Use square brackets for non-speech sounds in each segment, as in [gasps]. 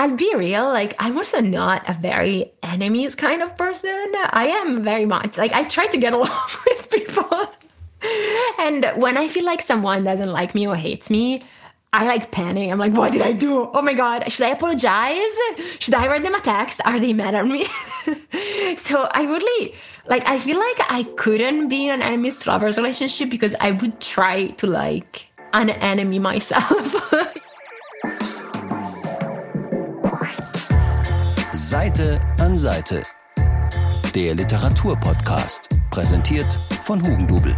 I'll be real, like I'm also not a very enemies kind of person. I am very much like I try to get [laughs] along with people. and when I feel like someone doesn't like me or hates me, I like panic. I'm like, what did I do? Oh my God. Should I apologize? Should I write them a text? Are they mad at me? [laughs] so I really, like, I feel like I couldn't be in an enemies to lovers relationship because I would try to, like, an enemy myself. [laughs] Seite an Seite. Der Literaturpodcast. Präsentiert von Hugendubel.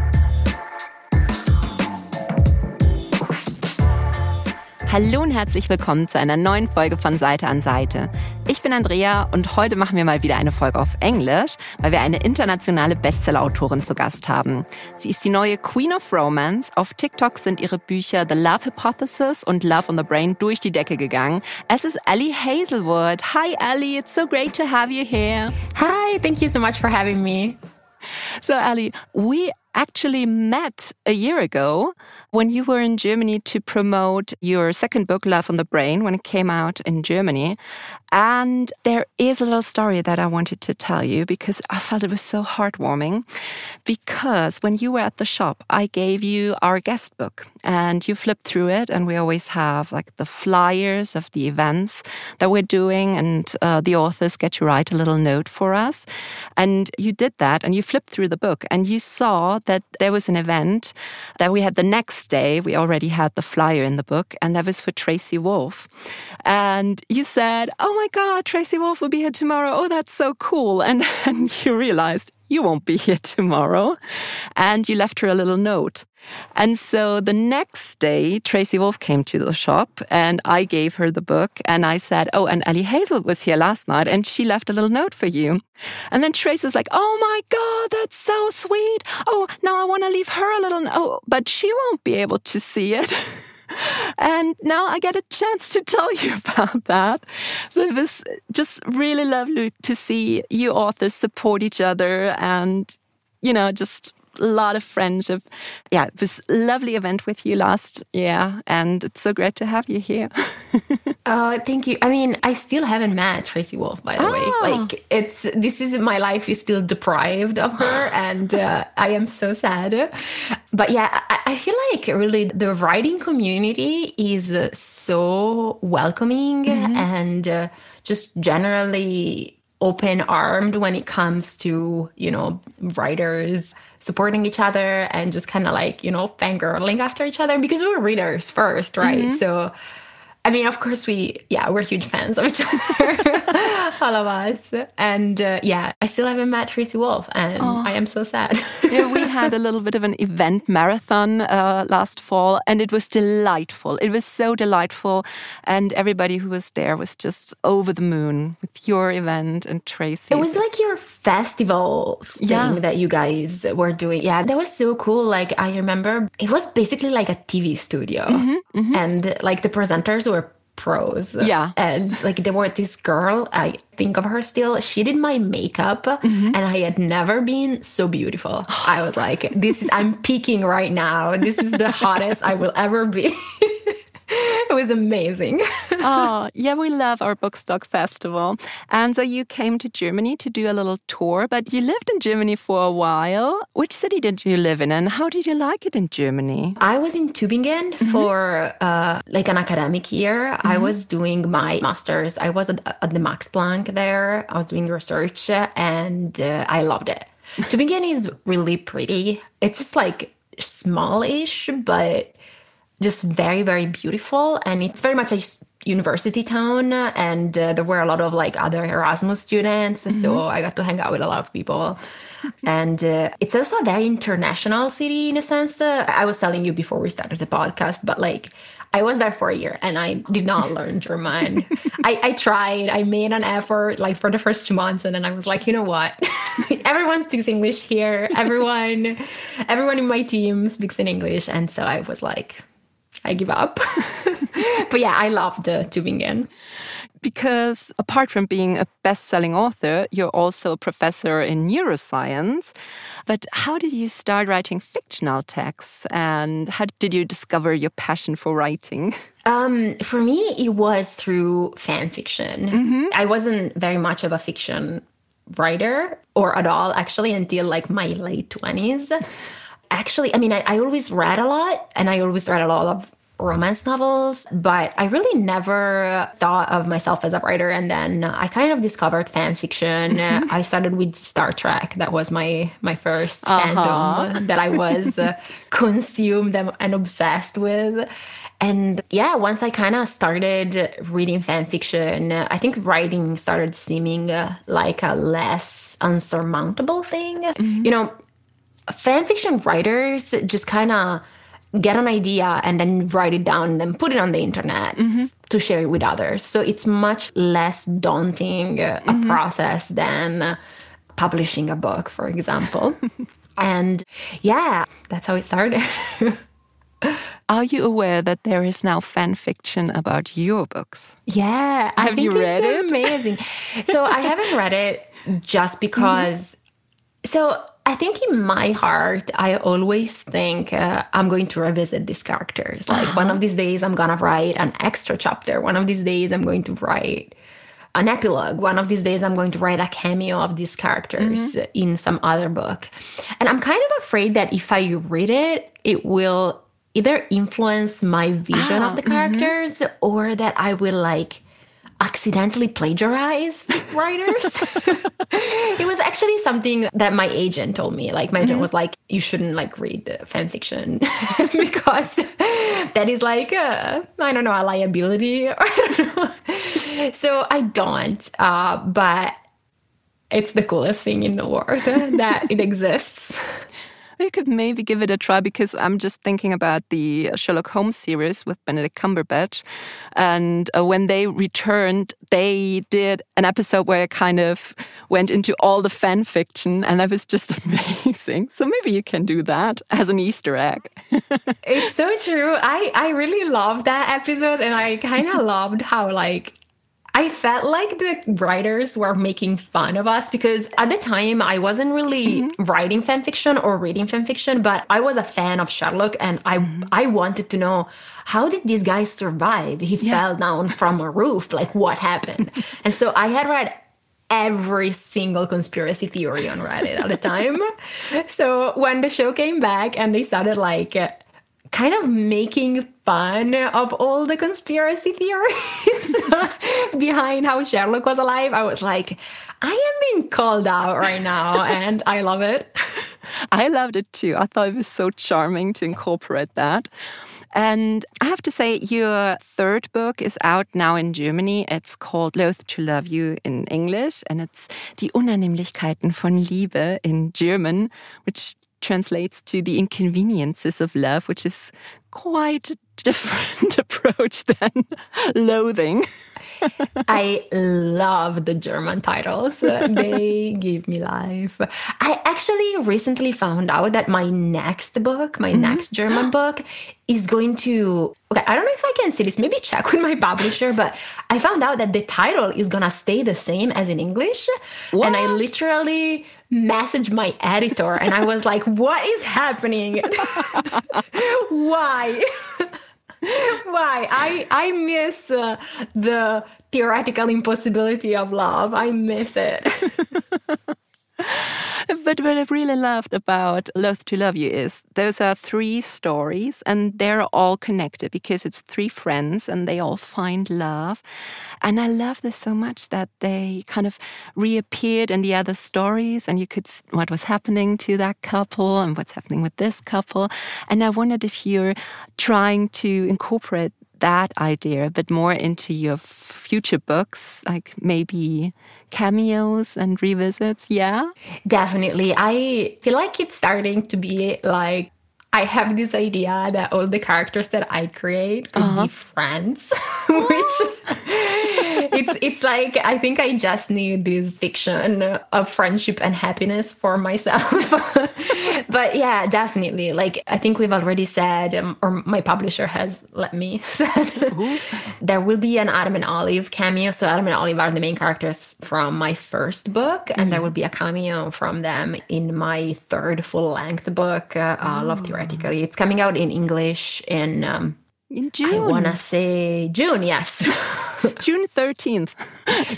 Hallo und herzlich willkommen zu einer neuen Folge von Seite an Seite. Ich bin Andrea und heute machen wir mal wieder eine Folge auf Englisch, weil wir eine internationale Bestsellerautorin zu Gast haben. Sie ist die neue Queen of Romance. Auf TikTok sind ihre Bücher The Love Hypothesis und Love on the Brain durch die Decke gegangen. Es ist Ellie Hazelwood. Hi Ellie, it's so great to have you here. Hi, thank you so much for having me. So Ellie, we actually met a year ago when you were in Germany to promote your second book, Love on the Brain, when it came out in Germany. And there is a little story that I wanted to tell you because I felt it was so heartwarming. Because when you were at the shop, I gave you our guest book and you flipped through it. And we always have like the flyers of the events that we're doing, and uh, the authors get to write a little note for us. And you did that and you flipped through the book and you saw that there was an event that we had the next day. We already had the flyer in the book, and that was for Tracy Wolff. And you said, Oh my God, Tracy Wolff will be here tomorrow. Oh, that's so cool. And [laughs] then you realized you won't be here tomorrow. And you left her a little note. And so the next day, Tracy Wolff came to the shop and I gave her the book and I said, Oh, and Ali Hazel was here last night and she left a little note for you. And then Tracy was like, Oh my God, that's so sweet. Oh, now I want to leave her a little note, oh, but she won't be able to see it. [laughs] and now I get a chance to tell you [laughs] about that. So it was just really lovely to see you authors support each other and, you know, just a lot of friendship. Yeah, this lovely event with you last year, and it's so great to have you here. [laughs] oh, thank you. I mean, I still haven't met Tracy Wolff, by the oh. way. Like, it's this is my life is still deprived of her, [laughs] and uh, I am so sad. But yeah, I, I, feel like really the writing community is so welcoming mm-hmm. and uh, just generally open armed when it comes to you know writers supporting each other and just kind of like, you know, fangirling after each other because we were readers first, right? Mm-hmm. So, I mean, of course, we, yeah, we're huge fans of each other, [laughs] all of us. And uh, yeah, I still haven't met Tracy Wolff, and oh. I am so sad. yeah, we had a little bit of an event marathon uh, last fall, and it was delightful. It was so delightful. And everybody who was there was just over the moon with your event and Tracy. It was like your festival thing yeah. that you guys were doing. Yeah, that was so cool. Like, I remember it was basically like a TV studio, mm-hmm, mm-hmm. and like the presenters pros. Yeah. And like there was this girl, I think of her still. She did my makeup mm-hmm. and I had never been so beautiful. I was like, this is I'm peaking right now. This is the hottest I will ever be. [laughs] [laughs] it was amazing. [laughs] oh, yeah, we love our Bookstock Festival. And so you came to Germany to do a little tour, but you lived in Germany for a while. Which city did you live in and how did you like it in Germany? I was in Tübingen mm -hmm. for uh, like an academic year. Mm -hmm. I mm-hmm. was doing my master's. I was at, at, the Max Planck there. I was doing research and uh, I loved it. [laughs] Tübingen is really pretty. It's just like smallish, but just very very beautiful. And it's very much a university town. And uh, there were a lot of like other erasmus students. Mm-hmm. so i got to hang out with a lot of people. And uh, it's also a very international city in a sense. Uh, i was telling you before we started the podcast but like i was there for a year and i did not learn german. [laughs] I, I tried. I made an effort like for the first two months. And then i was like you know what? [laughs] Everyone speaks english here. Everyone everyone in my team speaks in english. And so i was like I give up. [laughs] but yeah, I loved uh, Tübingen. because apart from being a best selling author, you're also a professor in neuroscience. But how did you start writing fictional texts and how did you discover your passion for writing? Um, for me, it was through fan fiction. Mm -hmm. I wasn't very much of a fiction writer or at all, actually, until like my late 20s. Actually, I mean, I, I always read a lot and I always read a lot of romance novels, but I really never thought of myself as a writer. And then I kind of discovered fan fiction. [laughs] I started with Star Trek. That was my my 1st uh-huh. fandom that I was uh, consumed and obsessed with. And yeah, once I kind of started reading fan fiction, I think writing started seeming uh, like a less unsurmountable thing. Mm-hmm. You know, fan fiction writers just kind of get an idea and then write it down and then put it on the internet mm-hmm. to share it with others. So it's much less daunting uh, mm-hmm. a process than publishing a book, for example. [laughs] and yeah, that's how it started. [laughs] Are you aware that there is now fan fiction about your books? Yeah, have I think you read it's it? Amazing. so I haven't read it just [laughs] because. Mm-hmm. So I think in my heart, I always think uh, I'm going to revisit these characters. Like uh-huh. one of these days, I'm gonna write an extra chapter. One of these days, I'm going to write an epilogue. One of these days, I'm going to write a cameo of these characters mm-hmm. in some other book. And I'm kind of afraid that if I read it, it will either influence my vision of the mm-hmm. characters mm-hmm. or that I will like accidentally plagiarize [laughs] writers. it was actually something that my agent told me. Like my agent mm-hmm. was like, "You shouldn't like read fan fiction [laughs] because that is like I don't know a liability." [laughs] so I don't. Uh, but it's the coolest thing in the world that it exists. You could maybe give it a try because I'm just thinking about the Sherlock Holmes series with Benedict Cumberbatch. And uh, when they returned, they did an episode where it kind of went into all the fan fiction, and that was just [laughs] amazing. So maybe you can do that as an Easter egg. [laughs] it's so true. I, I really loved that episode, and I kind of loved how, like, I felt like the writers were making fun of us because at the time I wasn't really mm-hmm. writing fan fiction or reading fan fiction, but I was a fan of Sherlock and I mm-hmm. I wanted to know how did this guy survive? He yeah. fell down from a roof. Like what happened? [laughs] and so I had read every single conspiracy theory on Reddit at the time. [laughs] so when the show came back and they started like kind of making fun of all the conspiracy theories [laughs] behind how Sherlock was alive. I was like, I am being called out right now, and I love it. [laughs] I loved it too. I thought it was so charming to incorporate that. And I have to say, your third book is out now in Germany. It's called Loath to Love You in English, and it's Die Unannehmlichkeiten von Liebe in German, which translates to the inconveniences of love, which is quite a different [laughs] approach than [laughs] loathing. [laughs] I love the German titles. they give me life. I actually recently found out that my next book, my mm-hmm. next German [gasps] book, is going to. Okay, I don't know if I can see this. Maybe check with my publisher, but I found out that the title is gonna stay the same as in English. What? And I literally messaged my editor and I was like, what is happening? [laughs] Why? [laughs] Why? I I miss uh, the theoretical impossibility of love. I miss it. [laughs] [laughs] but what I've really loved about Loath to Love You is those are three stories and they're all connected because it's three friends and they all find love. And I love this so much that they kind of reappeared in the other stories and you could see what was happening to that couple and what's happening with this couple. And I wondered if you're trying to incorporate that idea a bit more into your future books, like maybe cameos and revisits? Yeah, definitely. I feel like it's starting to be like I have this idea that all the characters that I create could uh -huh. be friends, [laughs] which [laughs] it's it's like I think I just need this fiction of friendship and happiness for myself. [laughs] but yeah, definitely. Like I think we've already said, um, or my publisher has let me [laughs] said, there will be an Adam and Olive cameo. So Adam and Olive are the main characters from my first book, and mm-hmm. there will be a cameo from them in my third full length book, uh, oh. Love Theoretically. It's coming out in English in um, in June. I want to say June, yes. [laughs] June 13th.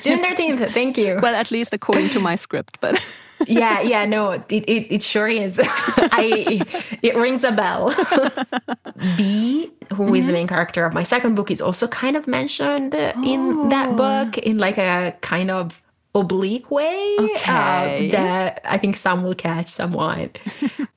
June 13th, thank you. Well, at least according to my script, but. [laughs] yeah, yeah, no, it, it, it sure is. [laughs] I It rings a bell. Bee, who mm-hmm. is the main character of my second book, is also kind of mentioned oh. in that book in like a kind of oblique way uh, okay. uh, that I think some will catch somewhat.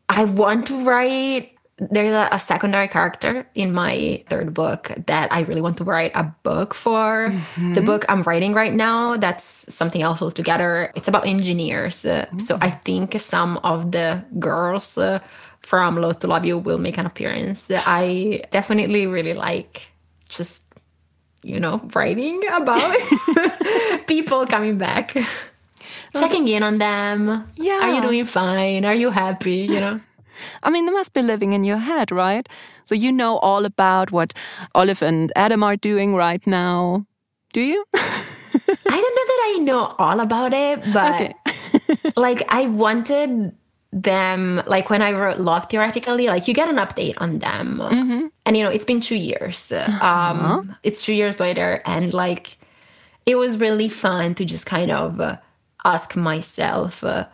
I want to write there's a, a, secondary character in my third book that I really want to write a book for. Mm-hmm. The book I'm writing right now, that's something else altogether. It's about engineers. Uh, so I think some of the girls uh, from Loath to Love You will make an appearance. I definitely really like just, you know, writing about [laughs] [laughs] people coming back. Checking in on them. Yeah. Are you doing fine? Are you happy? You know? I mean, they must be living in your head, right? So you know all about what Olive and Adam are doing right now. Do you? [laughs] I don't know that I know all about it, but okay. [laughs] like I wanted them like when I wrote Love theoretically, like you get an update on them. Mm-hmm. And you know, it's been two years. Uh-huh. Um it's two years later and like it was really fun to just kind of uh, ask myself uh,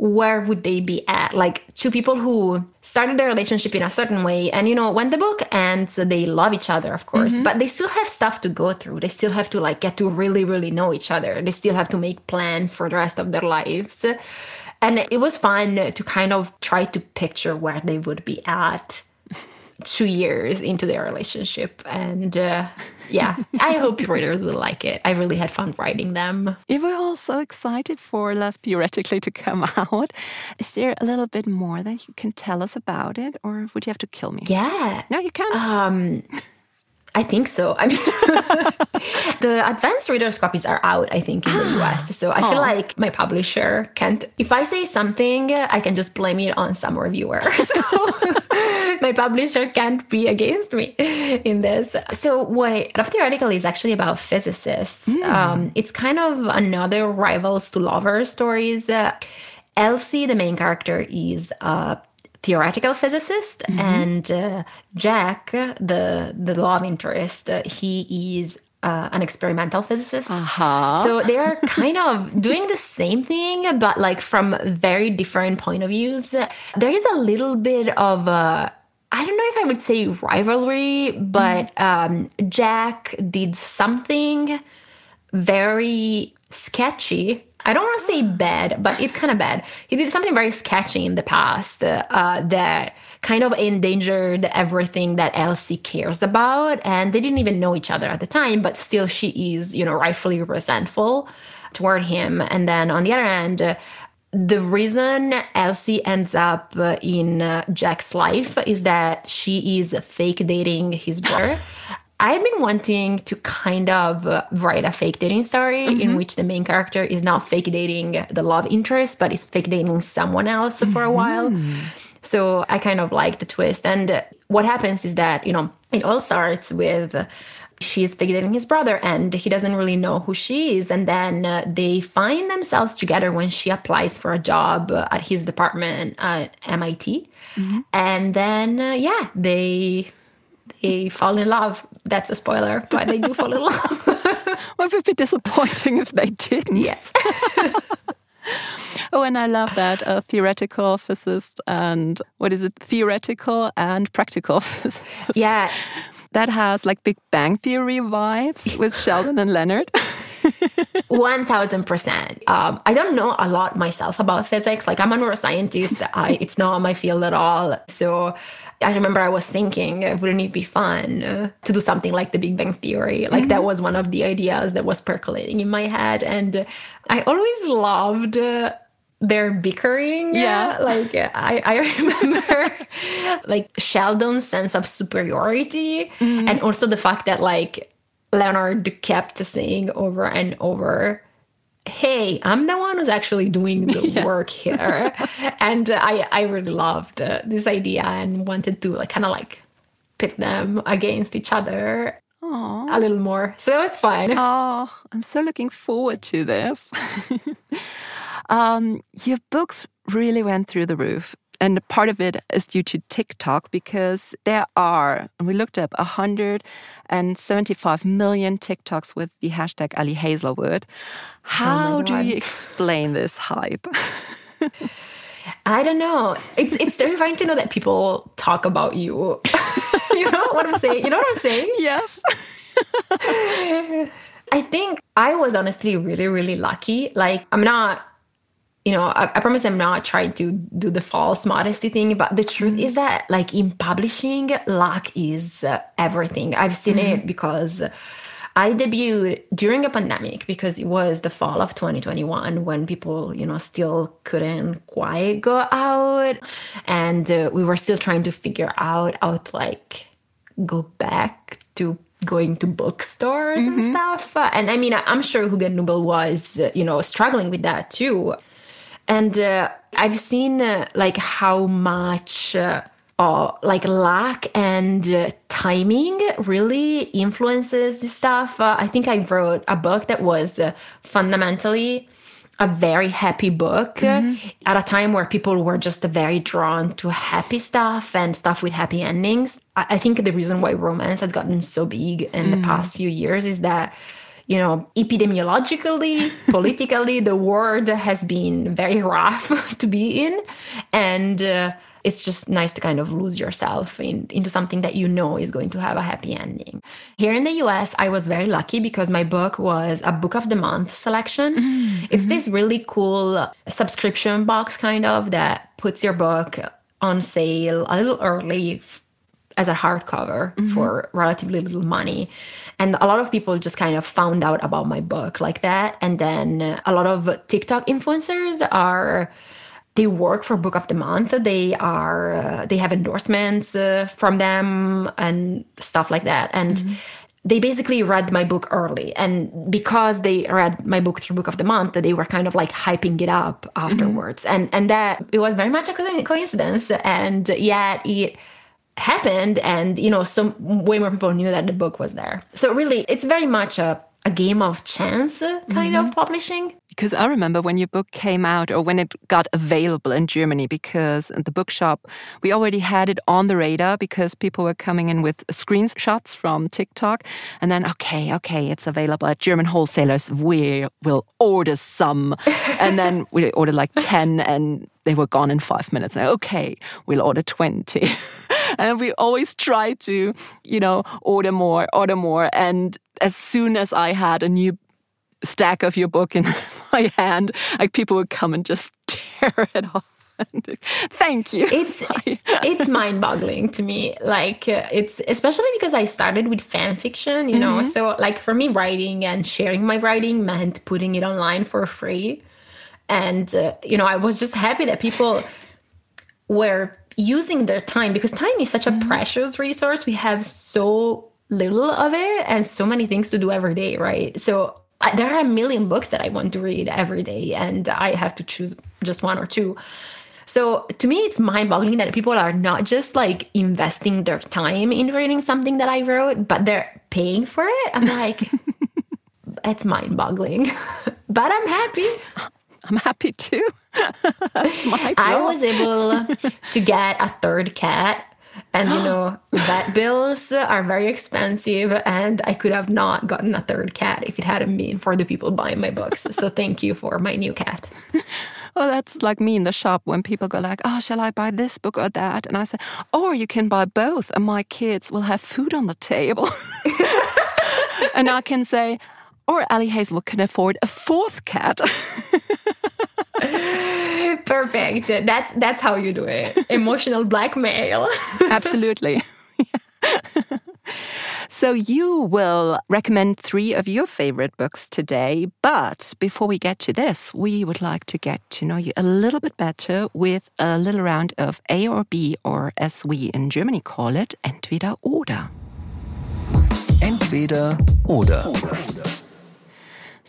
where would they be at? Like two people who started their relationship in a certain way, and you know, when the book ends, they love each other, of course, mm-hmm. but they still have stuff to go through. They still have to like get to really, really know each other. They still have to make plans for the rest of their lives. And it was fun to kind of try to picture where they would be at two years into their relationship. And uh, yeah, I hope readers will like it. I really had fun writing them. Yeah, we're all so excited for Love Theoretically to come [laughs] out. Is there a little bit more that you can tell us about it, or would you have to kill me? Yeah. No, you can. Um, I think so. I mean, [laughs] the advanced reader's copies are out, I think, in the ah. US. So I feel oh. like my publisher can't, if I say something, I can just blame it on some reviewer. [laughs] So [laughs] my publisher can't be against me in this. So what Love Theoretically is actually about physicists. Mm. Um, it's kind of another rivals to lovers stories. Uh, Elsie, the main character, is a theoretical physicist, mm-hmm. and uh, Jack, the the love interest, uh, he is uh, an experimental physicist. Uh-huh. So they are kind of [laughs] doing the same thing, but like from very different point of views. There is a little bit of a I don't know if I would say rivalry, but um, Jack did something very sketchy. I don't want to say bad, but it's kind of bad. He did something very sketchy in the past uh, that kind of endangered everything that Elsie cares about. And they didn't even know each other at the time, but still, she is, you know, rightfully resentful toward him. And then on the other end, the reason Elsie ends up in uh, Jack's life is that she is fake dating his brother. [laughs] I've been wanting to kind of uh, write a fake dating story mm-hmm. in which the main character is not fake dating the love interest, but is fake dating someone else for a mm-hmm. while. So I kind of like the twist. And what happens is that, you know, it all starts with she's fake dating his brother and he doesn't really know who she is and then uh, they find themselves together when she applies for a job at his department at mit mm-hmm. and then uh, yeah they they fall in love that's a spoiler but they do fall in love [laughs] well, it would be disappointing if they didn't yes [laughs] Oh, and I love that a theoretical physicist and what is it? Theoretical and practical [laughs] physicist. Yeah, that has like Big Bang Theory vibes with Sheldon and Leonard. 1000%. Um, I don't know a lot myself about physics. Like, I'm a neuroscientist, I, it's not my field at all. So, I remember I was thinking, wouldn't it be fun uh, to do something like the Big Bang Theory? Like, mm-hmm. that was one of the ideas that was percolating in my head. And I always loved. Uh, their bickering. Yeah. [laughs] Like I, I remember like Sheldon's sense of superiority mm-hmm. and also the fact that like Leonard kept saying over and over, hey i'm the one who's actually doing the [laughs] yeah. work here. And i i really loved uh, this idea and wanted to like kind of like pit them against each other Aww. a little more. So it was fun. [laughs] Oh i'm so looking forward to this. [laughs] Um, your books really went through the roof. And part of it is due to TikTok because there are, we looked up 175 million TikToks with the hashtag Ali Hazelwood. Oh How oh do you explain this hype? [laughs] I don't know. It's it's terrifying to know that people talk about you. [laughs] you know what I'm saying? You know what I'm saying? Yes. [laughs] I think I was honestly really, really lucky. Like, I'm not you know, I, I, promise I'm not trying to do the false modesty thing, but the truth mm-hmm. is that, like, in publishing, luck is uh, everything. I've seen mm-hmm. it because I debuted during a pandemic because it was the fall of 2021 when people, you know, still couldn't quite go out. And uh, we were still trying to figure out how to, like, go back to going to bookstores mm-hmm. and stuff. And I mean, I'm sure Hugendubel was, you know, struggling with that too. And uh, I've seen uh, like how much uh, uh like luck and uh, timing really influences this stuff. Uh, I think I wrote a book that was fundamentally a very happy book mm-hmm. at a time where people were just very drawn to happy stuff and stuff with happy endings. I, I think the reason why romance has gotten so big in mm. the past few years is that you know, epidemiologically, [laughs] politically, the world has been very rough [laughs] to be in. And uh, it's just nice to kind of lose yourself in, into something that you know is going to have a happy ending. Here in the US, I was very lucky because my book was a book of the month selection. Mm-hmm. It's this really cool subscription box, kind of, that puts your book on sale a little early as a hardcover mm-hmm. for relatively little money. And a lot of people just kind of found out about my book like that. And then a lot of TikTok influencers are they work for book of the month they are uh, they have endorsements uh, from them and stuff like that and mm-hmm. they basically read my book early and because they read my book through book of the month they were kind of like hyping it up afterwards mm-hmm. and and that it was very much a coincidence and yet it happened and you know some way more people knew that the book was there so really it's very much a a game of chance kind mm-hmm. of publishing because I remember when your book came out or when it got available in Germany, because in the bookshop, we already had it on the radar because people were coming in with screenshots from TikTok. And then, okay, okay, it's available at German wholesalers. We will order some. [laughs] and then we ordered like 10 and they were gone in five minutes. Okay, we'll order 20. [laughs] and we always try to, you know, order more, order more. And as soon as I had a new stack of your book in [laughs] [laughs] my hand, like people would come and just [laughs] tear it off. Thank you. It's [laughs] it's mind-boggling to me. Like uh, it's especially because I started with fan fiction, you know. Mm-hmm. So like for me, writing and sharing my writing meant putting it online for free, and uh, you know I was just happy that people were using their time because time is such a mm-hmm. precious resource. We have so little of it and so many things to do every day, right? So I, there are a million books that I want to read every day, and I have to choose just one or two. So to me, it's mind boggling that people are not just like investing their time in reading something that I wrote, but they're paying for it. I'm like, [laughs] it's mind boggling, [laughs] but I'm happy. I'm happy too. [laughs] I was able to get a third cat and you know, vet [gasps] bills are very expensive, and I could have not gotten a third cat if it hadn't been for the people buying my books. so thank you for my new cat. [laughs] Well, that's like me in the shop when people go like, "Oh, shall I buy this book or that?" And I say, "Or you can buy both, and my kids will have food on the table." [laughs] [laughs] and I can say, "Or Ali Hazel can afford a fourth cat." [laughs] Perfect. That's that's how you do it. Emotional blackmail. [laughs] Absolutely. [laughs] so you will recommend three of your favorite books today, but before we get to this, we would like to get to know you a little bit better with a little round of A or B or as we in Germany call it, entweder oder. Entweder oder.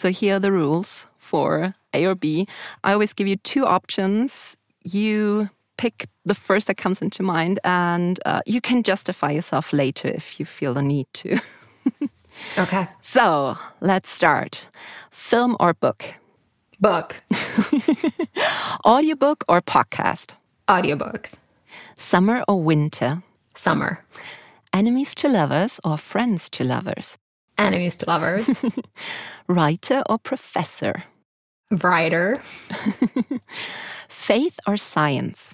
So here are the rules for A or B. I always give you two options. You pick the first that comes into mind, and uh, you can justify yourself later if you feel the need to. [laughs] Okay. so let's start. Film or book? Book. [laughs] Audiobook or podcast? Audiobooks. Summer or winter? Summer. Enemies to lovers or friends to lovers? Enemies to lovers. [laughs] Writer or professor? Writer. Faith or science?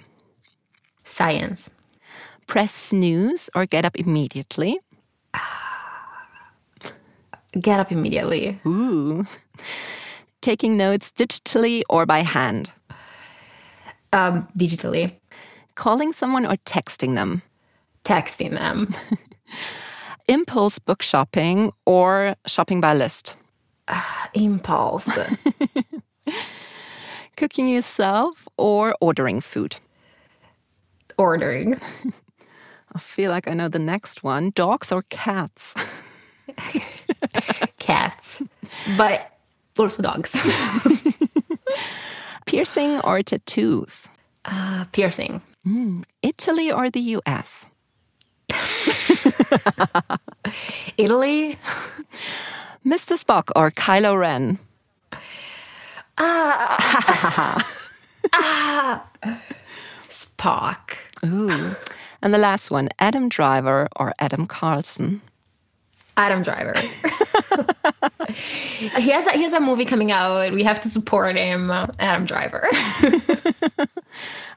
Science. Press snooze or get up immediately? [sighs] Get up immediately. Ooh. Taking notes digitally or by hand? Um, digitally. Calling someone or texting them? Texting them. [laughs] Impulse book shopping or shopping by list? [sighs] Impulse. [laughs] Cooking yourself or ordering food? Ordering. [laughs] I feel like I know the next one. Dogs or cats? [laughs] Cats. But also dogs. Piercing or tattoos? Uh, piercing. Italy or the US? [laughs] Italy. Mr. Spock or Kylo Ren? Ah! [laughs] Spock. Ooh. And the last one, Adam Driver or Adam Carlsen? Adam Driver. [laughs] he has a, he has a movie coming out. We have to support him. Adam Driver. [laughs]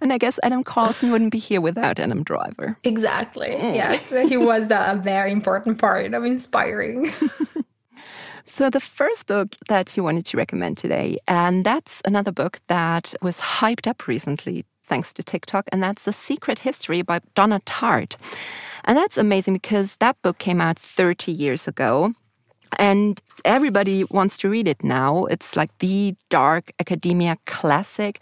And I guess Adam Carlsen wouldn't be here without Adam Driver. exactly. Mm. Yes, he was the, a very important part of inspiring. [laughs] So, the first book that you wanted to recommend today, and that's another book that was hyped up recently thanks to TikTok, and that's The Secret History by Donna Tartt. And that's amazing because that book came out 30 years ago. And everybody wants to read it now. It's like the dark academia classic.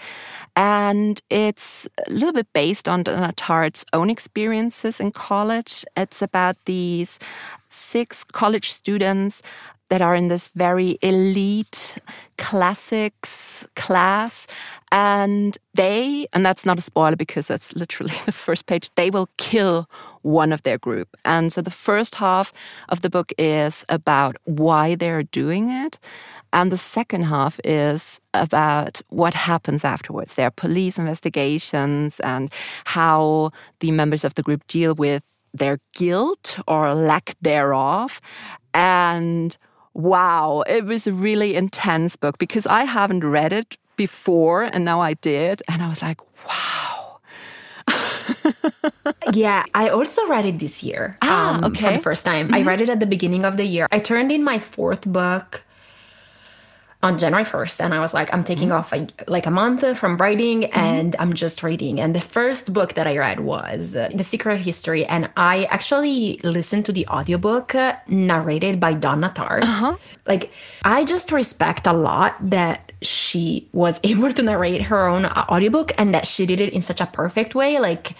And it's a little bit based on Donna Tartt's own experiences in college. It's about these six college students that are in this very elite classics class. And they, and that's not a spoiler because that's literally [laughs] the first page, they will kill one of their group. And so the first half of the book is about why they're doing it. And the second half is about what happens afterwards. There are police investigations and how the members of the group deal with their guilt or lack thereof. And wow, it was a really intense book because I haven't read it before and now I did. And I was like, wow. Yeah, I also read it this year. Ah, um, For okay. the first time. I read it at the beginning of the year. I turned in my fourth book on January 1st and I was like, I'm taking off a, like a month from writing and I'm just reading. And the first book that I read was uh, The Secret History. And I actually listened to the audiobook uh, narrated by Donna Tartt. Like, I just respect a lot that she was [laughs] able to narrate her own uh, audiobook and that she did it in such a perfect way. Like,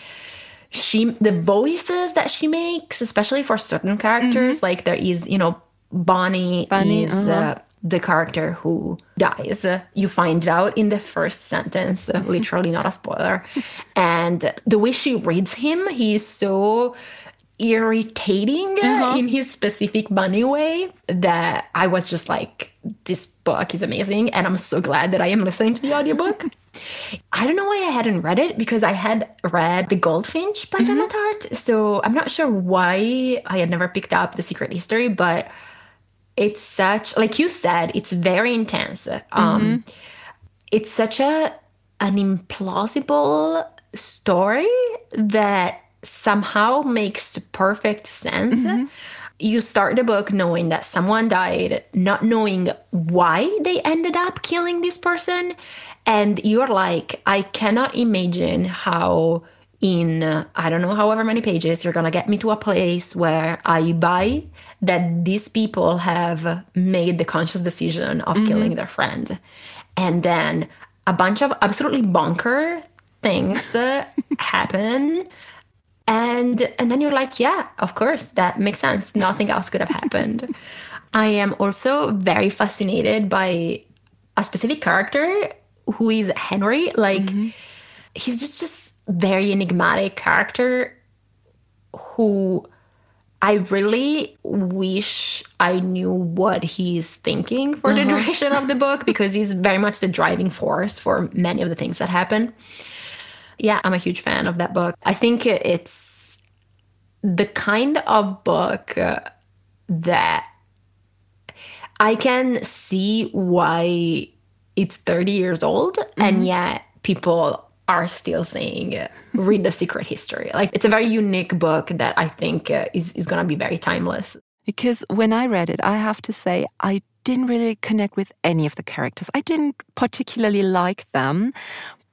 she the voices that she makes especially for certain characters like there is you know Bunny, Bunny, is uh, the character who dies. Uh, you find out in the first sentence uh, [laughs] literally not a spoiler. And the way she reads him he's so irritating uh, in his specific bunny way that i was just like this book is amazing and i'm so glad that i am listening to the audiobook [laughs] I don't know why I hadn't read it because I had read The Goldfinch by Donna Tartt. So I'm not sure why I had never picked up The Secret History, but it's such, like you said, it's very intense. Um, It's such a an implausible story that somehow makes perfect sense. You start the book knowing that someone died, not knowing why they ended up killing this person. And you're like, I cannot imagine how, in uh, I don't know, however many pages, you're gonna get me to a place where I buy that these people have made the conscious decision of killing their friend. And then a bunch of absolutely bonker things uh, [laughs] happen and and then you're like yeah of course that makes sense nothing else could have happened i am also very fascinated by a specific character who is henry like mm-hmm. he's just just very enigmatic character who I really wish I knew what he's thinking for uh-huh. the duration of the book because he's very much the driving force for many of the things that happen. Yeah, I'm a huge fan of that book. I think it's the kind of book that I can see why it's 30 years old mm-hmm. and yet people are still saying uh, read the secret history like it's a very unique book that i think uh, is, is going to be very timeless because when i read it i have to say i didn't really connect with any of the characters i didn't particularly like them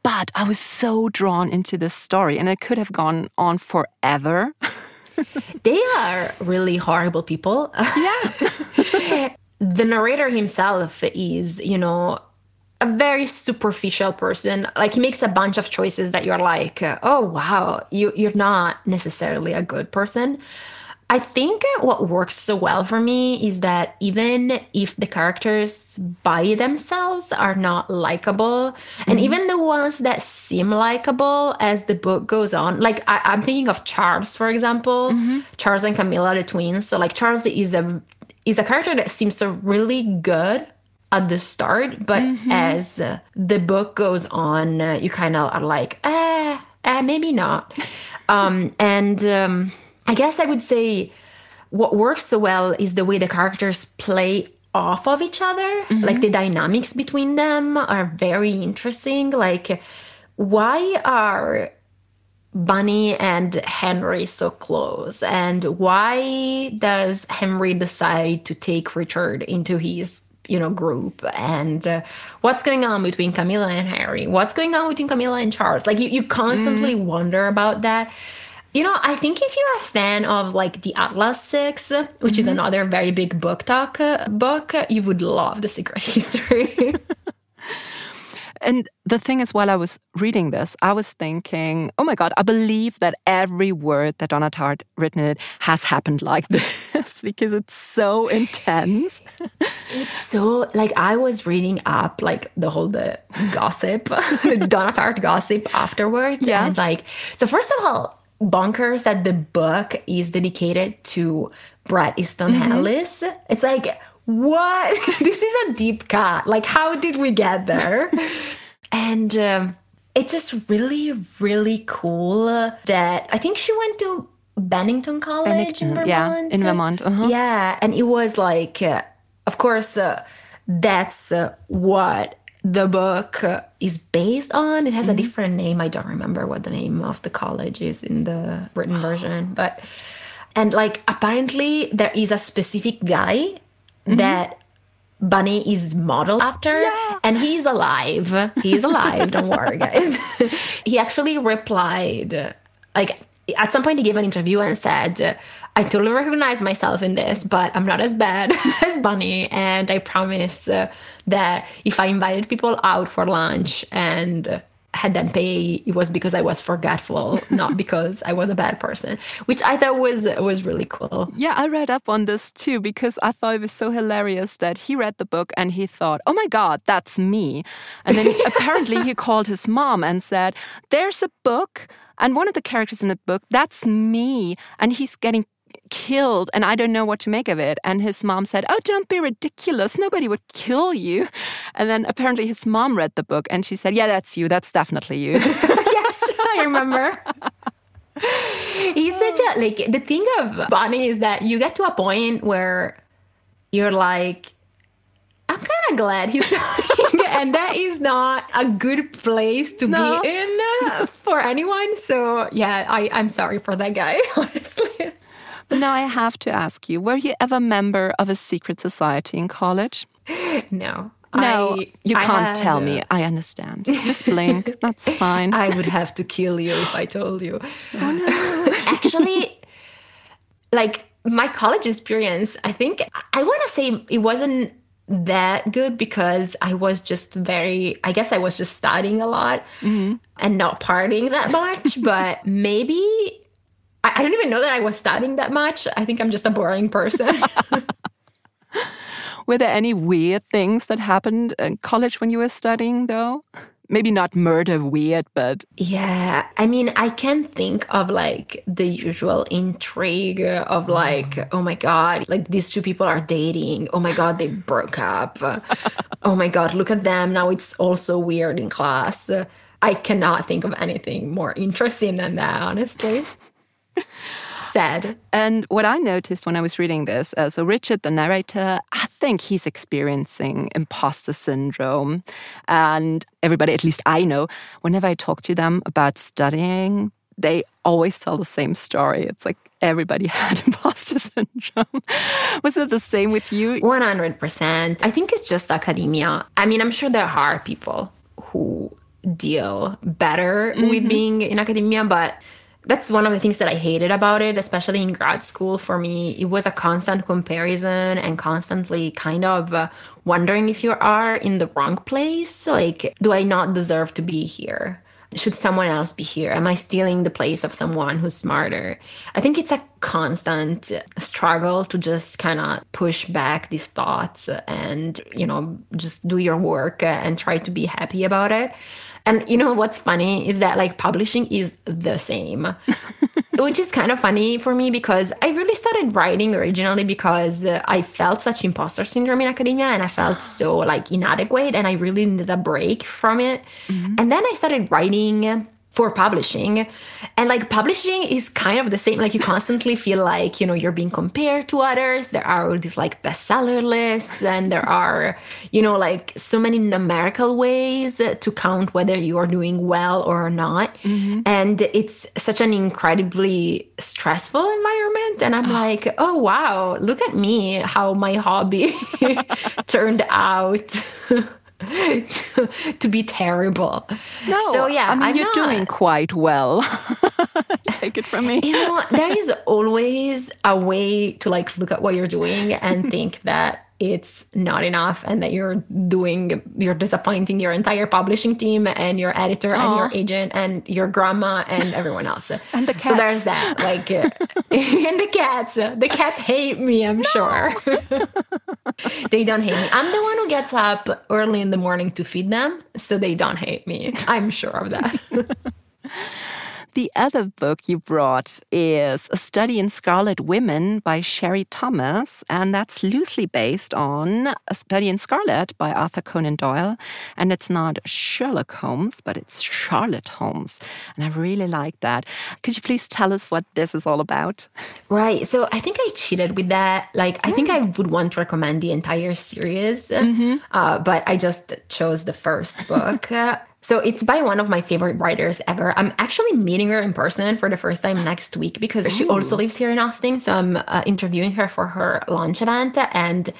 but i was so drawn into the story and it could have gone on forever [laughs] they are really horrible people yeah [laughs] the narrator himself is you know a very superficial person. Like he makes a bunch of choices that you're like, oh wow, you you're not necessarily a good person. I think what works so well for me is that even if the characters by themselves are not likable, mm-hmm. and even the ones that seem likable as the book goes on, like I, am thinking of Charles, for example, mm-hmm. Charles and Camilla, the twins. So like Charles is a is a character that seems so really good at the start, but mm-hmm. as the book goes on, uh, you kind of are like, eh, eh, maybe not. [laughs] um, and um, I guess I would say what works so well is the way the characters play off of each other. Mm-hmm. Like the dynamics between them are very interesting. Like, why are Bunny and Henry so close? And why does Henry decide to take Richard into his you know group and uh, what's going on between camilla and henry what's going on between camilla and charles like you, you constantly mm. wonder about that you know i think if you're a fan of like the atlas six which mm-hmm. is another very big BookTok uh, book you would love the secret history [laughs] And the thing is, while I was reading this, I was thinking, oh my God, I believe that every word that Donna Tartt written in it has happened like [laughs] this because it's so intense. [laughs] it's so, like, I was reading up, like, the whole the gossip, the Donna Tartt gossip afterwards. Yeah. And, like, so first of all, bonkers that the book is dedicated to Bret Easton mm-hmm. Ellis. It's like, what? [laughs] this is a deep cut. Like, how did we get there? [laughs] and um, it's just really, really cool that I think she went to Bennington College Bennington, in Vermont. Yeah, in Vermont. Uh-huh. Yeah, and it was like, uh, of course, uh, that's uh, what the book is based on. It has mm-hmm. a different name. I don't remember what the name of the college is in the written version, but and like apparently there is a specific guy mm-hmm. that Bunny is modeled after, yeah. and he's alive. He's alive. don't worry, guys. [laughs] he actually replied, like at some point, he gave an interview and said, "I totally recognize myself in this, but I'm not as bad [laughs] as Bunny, and I promise uh, that if I invited people out for lunch and." had them pay it was because I was forgetful, [laughs] not because I was a bad person, which I thought was was really cool. Yeah, I read up on this too because I thought it was so hilarious that he read the book and he thought, "Oh my god, that's me." And then [laughs] apparently he called his mom and said, "There's a book and one of the characters in the book, that's me." And he's getting killed and I don't know what to make of it. And his mom said, Oh, don't be ridiculous. Nobody would kill you. And then apparently his mom read the book and she said, Yeah, that's you. That's definitely you. [laughs] yes, I remember. He's such a, like, the thing of Bunny is that you get to a point where you're like, I'm kind of glad he's dying, [laughs] and that is not a good place to no. be in for anyone. So yeah, I I'm sorry for that guy, [laughs] honestly now I have to ask you: Were you ever a member of a secret society in college? No. No, I, you can't tell me. I understand. Just blink. [laughs] That's fine. I would have to kill you if I told you. [laughs] Oh no. [laughs] Actually, like my college experience, I think I want to say it wasn't that good because I was just very, I guess I was just studying a lot mm -hmm. and not partying that much. but maybe I, don't even know that I was studying that much. I think I'm just a boring person. [laughs] were there any weird things that happened in college when you were studying, though? maybe not murder weird, but yeah, I mean, I can think of like the usual intrigue of mm. like, oh my god, like these two people are dating. Oh my god, they broke up. [laughs] oh my god, look at them now. It's also weird in class. I cannot think of anything more interesting than that, honestly. Sad. And what I noticed when I was reading this, uh, so Richard, the narrator, I think he's experiencing imposter syndrome. And everybody, at least I know, whenever I talk to them about studying, they always tell the same story. It's like everybody [laughs] had imposter syndrome. Was it the same with you? 100%. I think it's just academia. I mean, I'm sure there are people who deal better mm -hmm. with mm-hmm. being in academia, but that's one of the things that I hated about it, especially in grad school. For me, it was a constant comparison and constantly kind of uh, wondering if you are in the wrong place. Like, do I not deserve to be here? Should someone else be here? Am I stealing the place of someone who's smarter? I think it's a constant struggle to just kind of push back these thoughts and, you know, just do your work and try to be happy about it. And you know what's funny is that like publishing is the same, [laughs] which is kind of funny for me because I really started writing originally because uh, I felt such imposter syndrome in academia and I felt [gasps] so like inadequate and I really needed a break from it. Mm-hmm. And then I started writing for publishing. And like publishing is kind of the same. Like you constantly feel like you know you're being compared to others. There are all these like bestseller lists and there are you know like so many numerical ways to count whether you are doing well or not. Mm-hmm. and it's such an incredibly stressful environment. And i'm like oh wow look at me how my hobby [laughs] turned out [laughs] [laughs] to be terrible. No, so yeah, I mean I'm you're not, doing quite well. [laughs] Take it from me. You know, there is [laughs] always a way to like look at what you're doing and think that it's not enough and that you're doing you're disappointing your entire publishing team and your editor Aww. and your agent and your grandma and everyone else [laughs] and the cats. so there's that like uh, [laughs] and the cats the cats hate me i'm no. sure [laughs] they don't hate me i'm the one who gets up early in the morning to feed them so they don't hate me i'm sure of that the other book you brought is A Study in Scarlet Women by Sherry Thomas, and that's loosely based on A Study in Scarlet by Arthur Conan Doyle. And it's not Sherlock Holmes, but it's Charlotte Holmes. And I really like that. Could you please tell us what this is all about? Right. So I think I cheated with that. Like, I think I would want to recommend the entire series, mm -hmm. uh, but I just chose the first book. [laughs] So it's by one of my favorite writers ever. I'm actually meeting her in person for the first time next week because Ooh. she also lives here in Austin. So I'm uh, interviewing her for her launch event and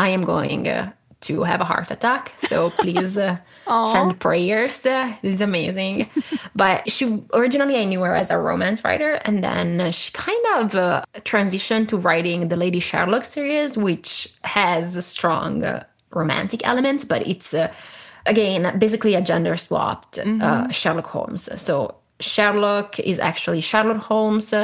I am going uh, to have a heart attack. So please uh, [laughs] send prayers. Uh, this is amazing. [laughs] but she originally I knew her as a romance writer, and then she kind of uh, transitioned to writing the Lady Sherlock series, which has strong uh, romantic elements, but it's uh, again, basically a gender swapped uh, mm-hmm. uh, Sherlock Holmes. So Sherlock is actually Charlotte Holmes.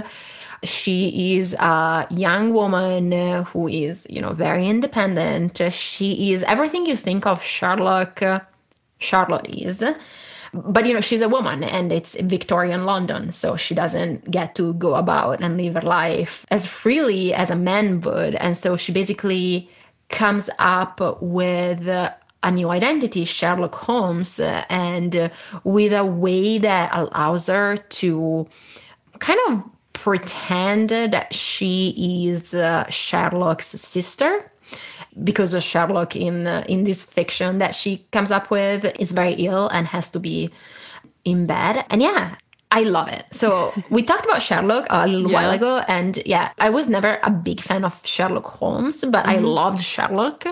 She is a young woman who is, you know, very independent. She is everything you think of Sherlock. Charlotte is but you know she's a woman and it's victorian london so she doesn't get to go about and live her life as freely as a man would and so she basically comes up with a new identity, Sherlock Holmes, and with a way that allows her to kind of pretend that she is uh, Sherlock's sister. Because of Sherlock in uh, in this fiction that she comes up with is very ill and has to be in bed, and yeah, I love it. So [laughs] we talked about Sherlock a little yeah. while ago, and yeah, I was never a big fan of Sherlock Holmes, but mm-hmm. I loved Sherlock.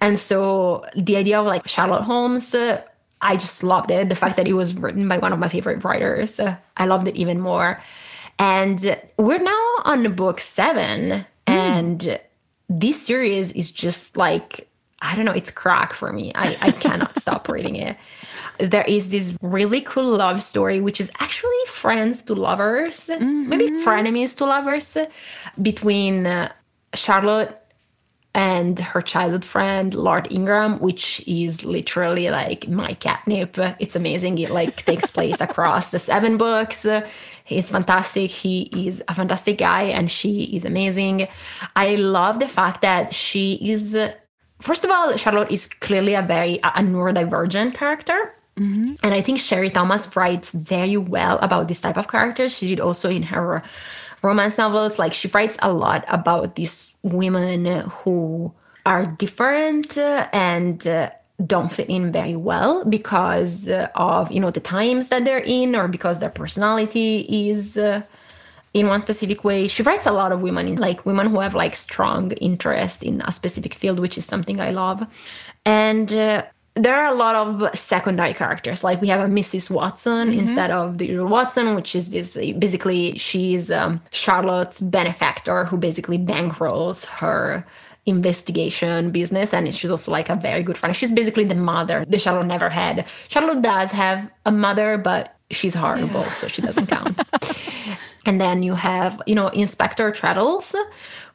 And so the idea of like Charlotte Holmes, uh, I just loved it. The fact that it was written by one of my favorite writers, uh, I loved it even more. And we're now on book seven, mm. and this series is just like I don't know, it's crack for me. I, I cannot [laughs] stop reading it. there is this really cool love story, which is actually friends to lovers, mm-hmm. maybe frenemies to lovers, between uh, Charlotte and her childhood friend Lord Ingram, which is literally like my catnip. It's amazing. It like takes place across the seven books. He's fantastic. He is a fantastic guy, and she is amazing. I love the fact that she is. First of all, Charlotte is clearly a very a neurodivergent character. Mm-hmm. And I think Sherry Thomas writes very well about this type of character. She did also in her romance novels. Like she writes a lot about these women who are different and uh, don't fit in very well because of you know the times that they're in or because their personality is uh, in one specific way she writes a lot of women like women who have like strong interest in a specific field which is something i love and uh, there are a lot of secondary characters. Like we have a mrs watson mm-hmm. instead of the watson which is this basically she's um, charlotte's benefactor who basically bankrolls her investigation business. And she's also like a very good friend. She's basically the mother that charlotte never had. Charlotte does have a mother but she's horrible yeah. so she doesn't count [laughs] and then you have you know inspector treadles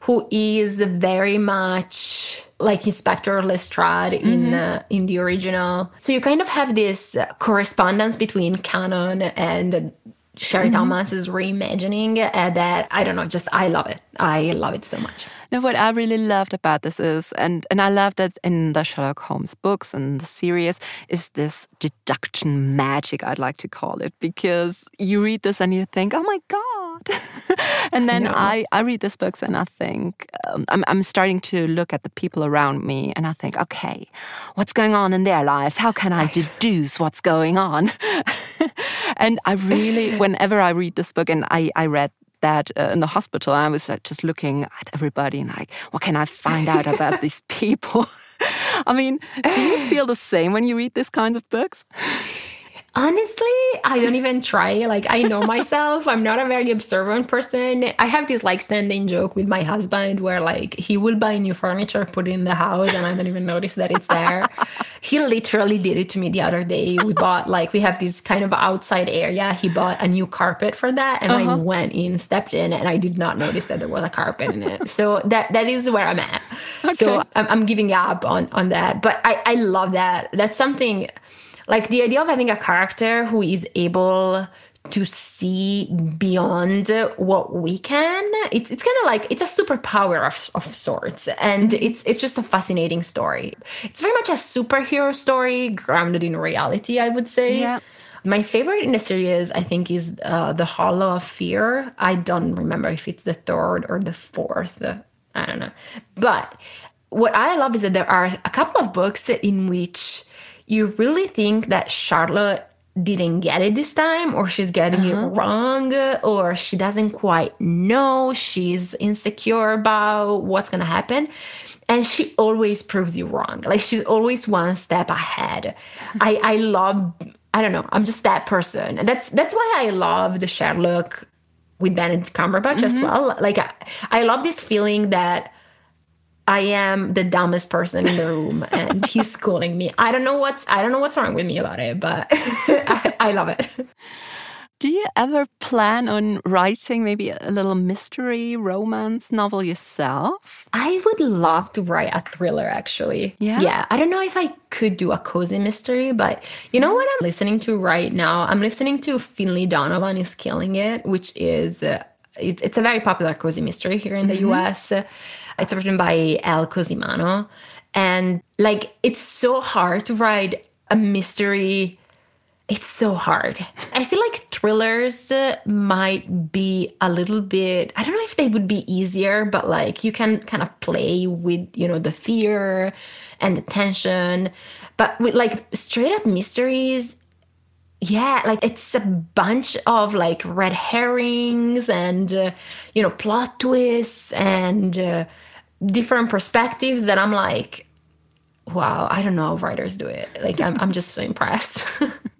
who is very much like Inspector Lestrade mm-hmm. in uh, in the original. So you kind of have this correspondence between canon and Sherry mm-hmm. Thomas's reimagining uh, that I don't know, just I love it. I love it so much. Now, what I really loved about this is, and and I love that in the Sherlock Holmes books and the series, is this deduction magic. I'd like to call it because you read this and you think, oh my god, [laughs] and then no. I I read these books and I think um, I'm I'm starting to look at the people around me and I think, okay, what's going on in their lives? How can I deduce what's going on? [laughs] and I really, [laughs] whenever I read this book, and I I read that uh, in the hospital. I was uh, just looking at everybody and like, what can I find out about these people? I mean, do you feel the same when you read this kind of books? Honestly, I don't even try. Like, I know [laughs] myself. I'm not a very observant person. I have this like standing joke with my husband where like he will buy new furniture, put it in the house, and I don't even notice that it's there. [laughs] he literally did it to me the other day. We bought like we have this kind of outside area. He bought a new carpet for that, and uh-huh. I went in, stepped in, and I did not notice that there was a carpet in it. So that that is where I'm at. Okay. So I'm, I'm giving up on on that. But I I love that. That's something like the idea of having a character who is able to see beyond what we can it's, it's kind of like it's a superpower of, of sorts and it's it's just a fascinating story it's very much a superhero story grounded in reality i would say yeah my favorite in the series, I think, is uh, The Hollow of Fear. I don't remember if it's the third or the fourth. I don't know. But what I love is that there are a couple of books in which you really think that Charlotte didn't get it this time or she's getting uh-huh. it wrong or she doesn't quite know she's insecure about what's going to happen? And she always proves you wrong. Like she's always one step ahead. [laughs] I i love i don't know i'm just that person. And that's that's why i love the sherlock with benedict cumberbatch mm-hmm. as well. Like I, I love this feeling that I am the dumbest person in the room and [laughs] he's schooling me. I don't know what's I don't know what's wrong with me about it, but [laughs] I, I love it. Do you ever plan on writing maybe a little mystery romance novel yourself? I would love to write a thriller actually. Yeah. Yeah. I don't know if I could do a cozy mystery, but you know what I'm listening to right now? I'm listening to Finlay Donovan is Killing It, which is uh, it's, it's a very popular cozy mystery here in the mm -hmm. US it's written by Elle Cosimano. And like, it's so hard to write a mystery. It's so hard. I feel like thrillers uh, might be a little bit, I don't know if they would be easier, but like you can kind of play with, you know, the fear and the tension. But with like straight up mysteries, yeah like it's a bunch of like red herrings and uh, you know plot twists and uh, different perspectives that I'm like, wow, I don't know how writers do it. Like I'm, I'm just so impressed. [laughs]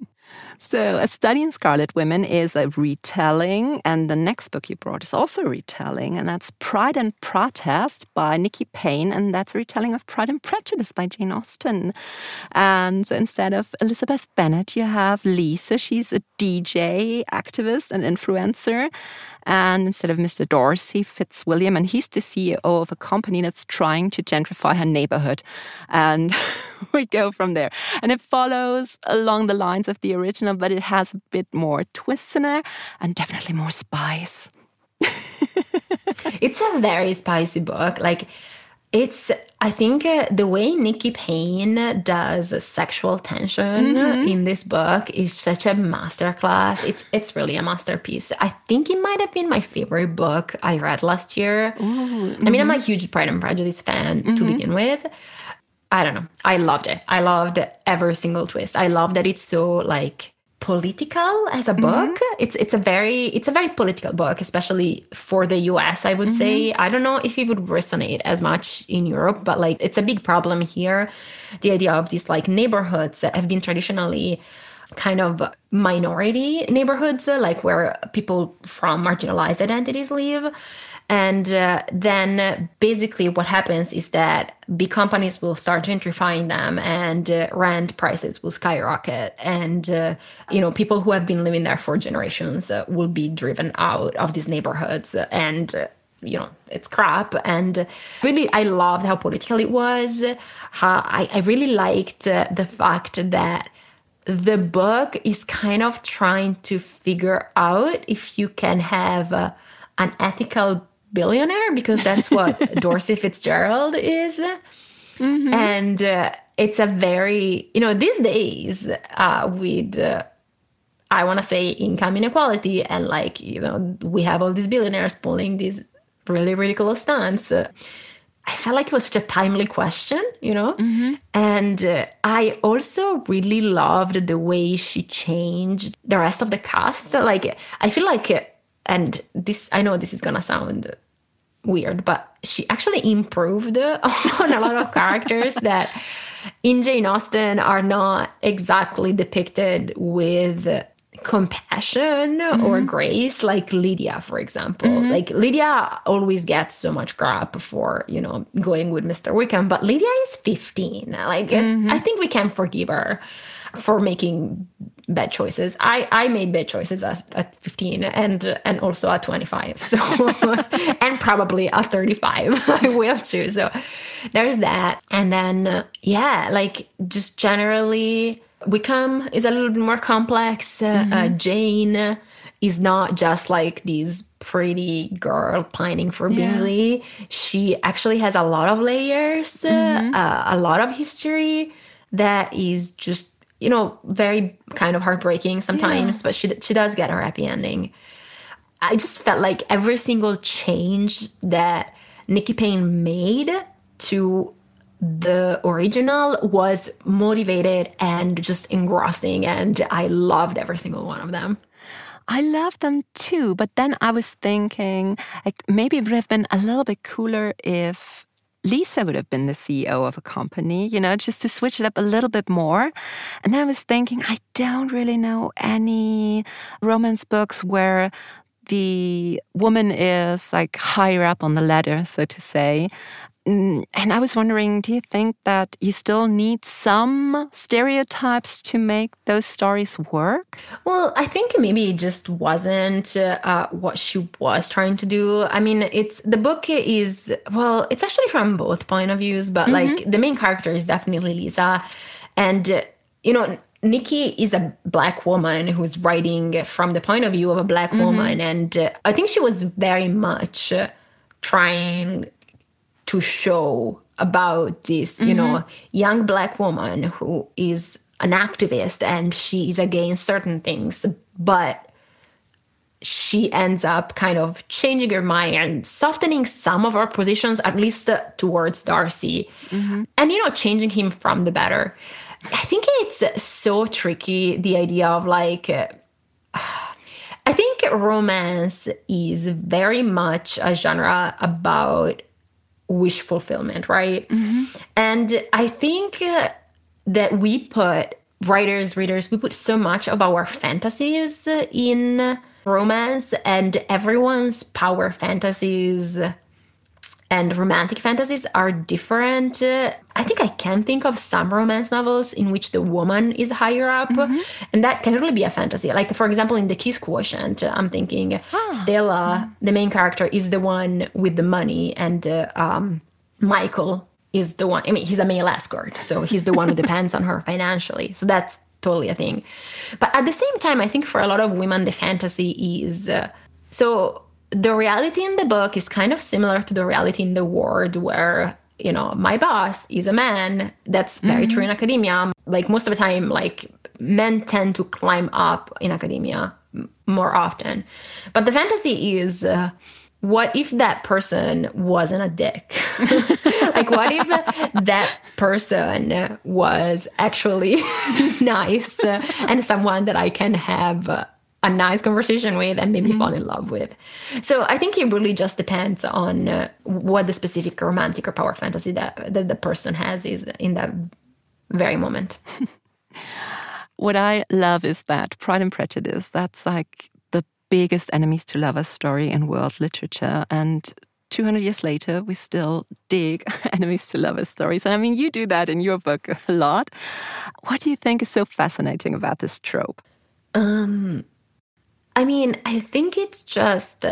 So, A Study in Scarlet Women is a retelling, and the next book you brought is also retelling, and that's Pride and Protest by Nikki Payne, and that's a retelling of Pride and Prejudice by Jane Austen. And instead of Elizabeth Bennet, you have Lisa. She's a DJ, activist, and influencer. And instead of Mr. Dorsey, Fitzwilliam, and he's the CEO of a company that's trying to gentrify her neighborhood. And [laughs] we go from there. And it follows along the lines of the original, but it has a bit more twists in there and definitely more spice. [laughs] it's a very spicy book. Like, it's, I think, uh, the way Nikki Payne does sexual tension mm-hmm. in this book is such a masterclass. It's it's really a masterpiece. I think it might have been my favorite book I read last year. Mm-hmm. I mean, I'm a huge Pride and Prejudice fan mm-hmm. to begin with. I don't know. I loved it. I loved every single twist. I love that it's so like political as a book. Mm-hmm. It's it's a very it's a very political book, especially for the US, I would mm-hmm. say. I don't know if it would resonate as much in Europe, but like it's a big problem here. The idea of these like neighborhoods that have been traditionally kind of minority neighborhoods, like where people from marginalized identities live and uh, then basically, what happens is that big companies will start gentrifying them, and uh, rent prices will skyrocket. And uh, you know, people who have been living there for generations uh, will be driven out of these neighborhoods, and uh, you know, it's crap. And really, I loved how political it was. How I, I really liked uh, the fact that the book is kind of trying to figure out if you can have an ethical billionaire because that's what [laughs] Dorsey Fitzgerald is. Mm-hmm. And uh, it's a very, you know, these days uh, with, uh, I want to say income inequality and like, you know, we have all these billionaires pulling these really ridiculous stunts. Uh, I felt like it was such a timely question, you know? Mm-hmm. And uh, I also really loved the way she changed the rest of the cast. Like, I feel like uh, and this I know this is gonna sound weird, but she actually improved [laughs] on a lot of characters that in Jane Austen are not exactly depicted with compassion mm-hmm. or grace like lydia for example mm-hmm. like lydia always gets so much crap for you know going with mr wickham but lydia is 15 like mm-hmm. i think we can forgive her for making bad choices. I, I made bad choices at, at 15 and and also at 25. So [laughs] and probably at 35 [laughs] I will too. So there's that. And then yeah, like just generally Wickham is a little bit more complex. Uh, uh mm-hmm. uh, Jane is not just like these pretty girl pining for yeah. Bingley. She actually has a lot of layers, mm-hmm. uh, a lot of history that is just you know, very kind of heartbreaking sometimes, yeah. but she she does get her happy ending. I just felt like every single change that Nikki Payne made to the original was motivated and just engrossing and I loved every single one of them. I love them too, but then I was thinking like maybe it would have been a little bit cooler if Lisa would have been the CEO of a company, you know, just to switch it up a little bit more. And then I was thinking, I don't really know any romance books where the woman is like higher up on the ladder, so to say. Mm, and I was wondering, do you think that you still need some stereotypes to make those stories work? Well, I think maybe it just wasn't uh, what she was trying to do. I mean, it's the book is well, it's actually from both point of views, but mm-hmm. like the main character is definitely Lisa, and uh, you know. Nikki is a black woman who's writing from the point of view of a black mm-hmm. woman, and uh, I think she was very much trying to show about this, mm-hmm. you know, mm-hmm. young black woman who is an activist and she is against certain things, but she ends up kind of changing her mind and softening some of her positions, at least uh, towards Darcy, mm-hmm. and you know, changing him from the better. I think it's so tricky the idea of like. Uh, [sighs] I think romance is very much a genre about wish fulfillment, right? Mm-hmm. And I think that we put writers, readers, we put so much of our fantasies in romance, and everyone's power fantasies and romantic fantasies are different. I think I can think of some romance novels in which the woman is higher up, mm-hmm. and that can really be a fantasy. Like, for example, in the Kiss Quotient, I'm thinking ah. Stella, the main character, is the one with the money, and uh, um, Michael is the one. I mean, he's a male escort, so he's the one who [laughs] depends on her financially. So that's totally a thing. But at the same time, I think for a lot of women, the fantasy is uh, so the reality in the book is kind of similar to the reality in the world where you know my boss is a man that's very mm-hmm. true in academia like most of the time like men tend to climb up in academia more often but the fantasy is uh, what if that person wasn't a dick? [laughs] like, what if that person was actually [laughs] nice and someone that I can have a nice conversation with and maybe mm-hmm. fall in love with. So I think it really just depends on uh, what the specific romantic or power fantasy that, that the person has is in that very moment. [laughs] what I love is that Pride and Prejudice, that's like the biggest enemies to lovers story in world literature. And 200 years later, we still dig [laughs] enemies to lovers stories. And I mean, you do that in your book a lot. What do you think is so fascinating about this trope? Um, I mean, I think it's just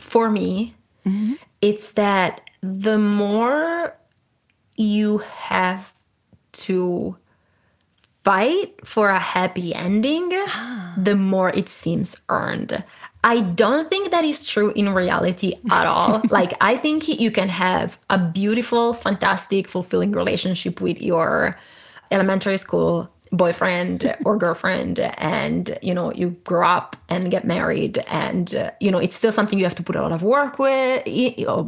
for me, mm-hmm. it's that the more you have to fight for a happy ending, the more it seems earned. I don't think that is true in reality at all. [laughs] like, I think you can have a beautiful, fantastic, fulfilling relationship with your elementary school boyfriend or girlfriend and you know you grow up and get married and uh, you know it's still something you have to put a lot of work with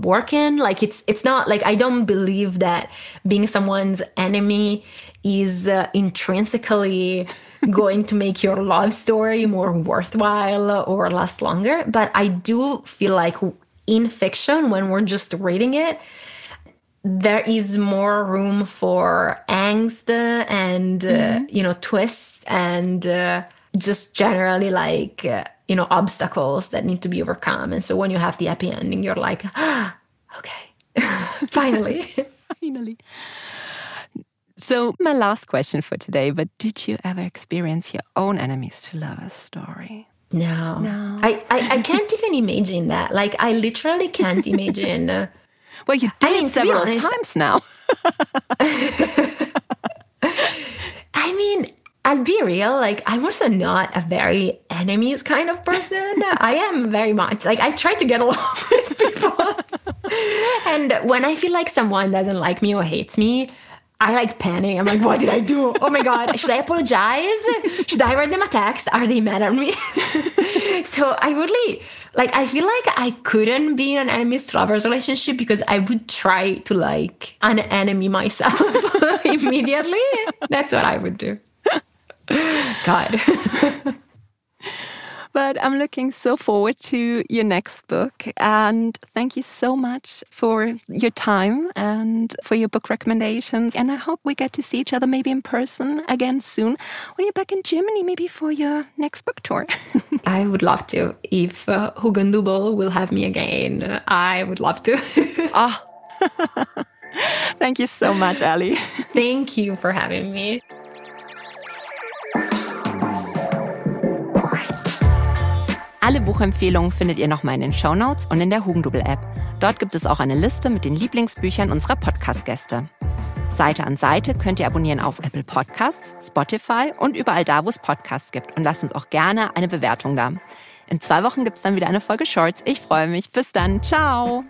work in. Like it's it's not like i don't believe that being someone's enemy is uh, intrinsically going to make your love story more worthwhile or last longer but i do feel like in fiction when we're just reading it there is more room for angst and mm-hmm. uh, you know twists and uh, just generally like uh, you know obstacles that need to be overcome. And so when you have the happy ending you're like ah, [gasps] okay [laughs] finally. [laughs] Finally. So my last question for today but did you ever experience your own enemies to lovers story? No. No. I, I i can't even imagine that. Like i literally can't imagine well, you did I mean, several honest, times now. [laughs] I mean, I'll be real, like I'm also not a very enemies kind of person. [laughs] I am very much like I try to get [laughs] along with people. and when I feel like someone doesn't like me or hates me, I like panic. I'm like, what did I do? Oh my God. Should I apologize? Should I write them a text? Are they mad at me? so I really like I feel like I couldn't be in an enemies to lovers relationship because I would try to like an enemy myself [laughs] immediately. That's what I would do. God. [laughs] But I'm looking so forward to your next book. And thank you so much for your time and for your book recommendations. And I hope we get to see each other maybe in person again soon when you're back in Germany, maybe for your next book tour. [laughs] I would love to. If uh, Hugendubel will have me again, I would love to. [laughs] Ah. [laughs] Thank you so much, Ali. Thank you for having me. Alle Buchempfehlungen findet ihr nochmal in den Show Notes und in der Hugendubel-App. Dort gibt es auch eine Liste mit den Lieblingsbüchern unserer Podcast-Gäste. Seite an Seite könnt ihr abonnieren auf Apple Podcasts, Spotify und überall da, wo es Podcasts gibt. Und lasst uns auch gerne eine Bewertung da. In zwei Wochen gibt es dann wieder eine Folge Shorts. Ich freue mich. Bis dann. Ciao.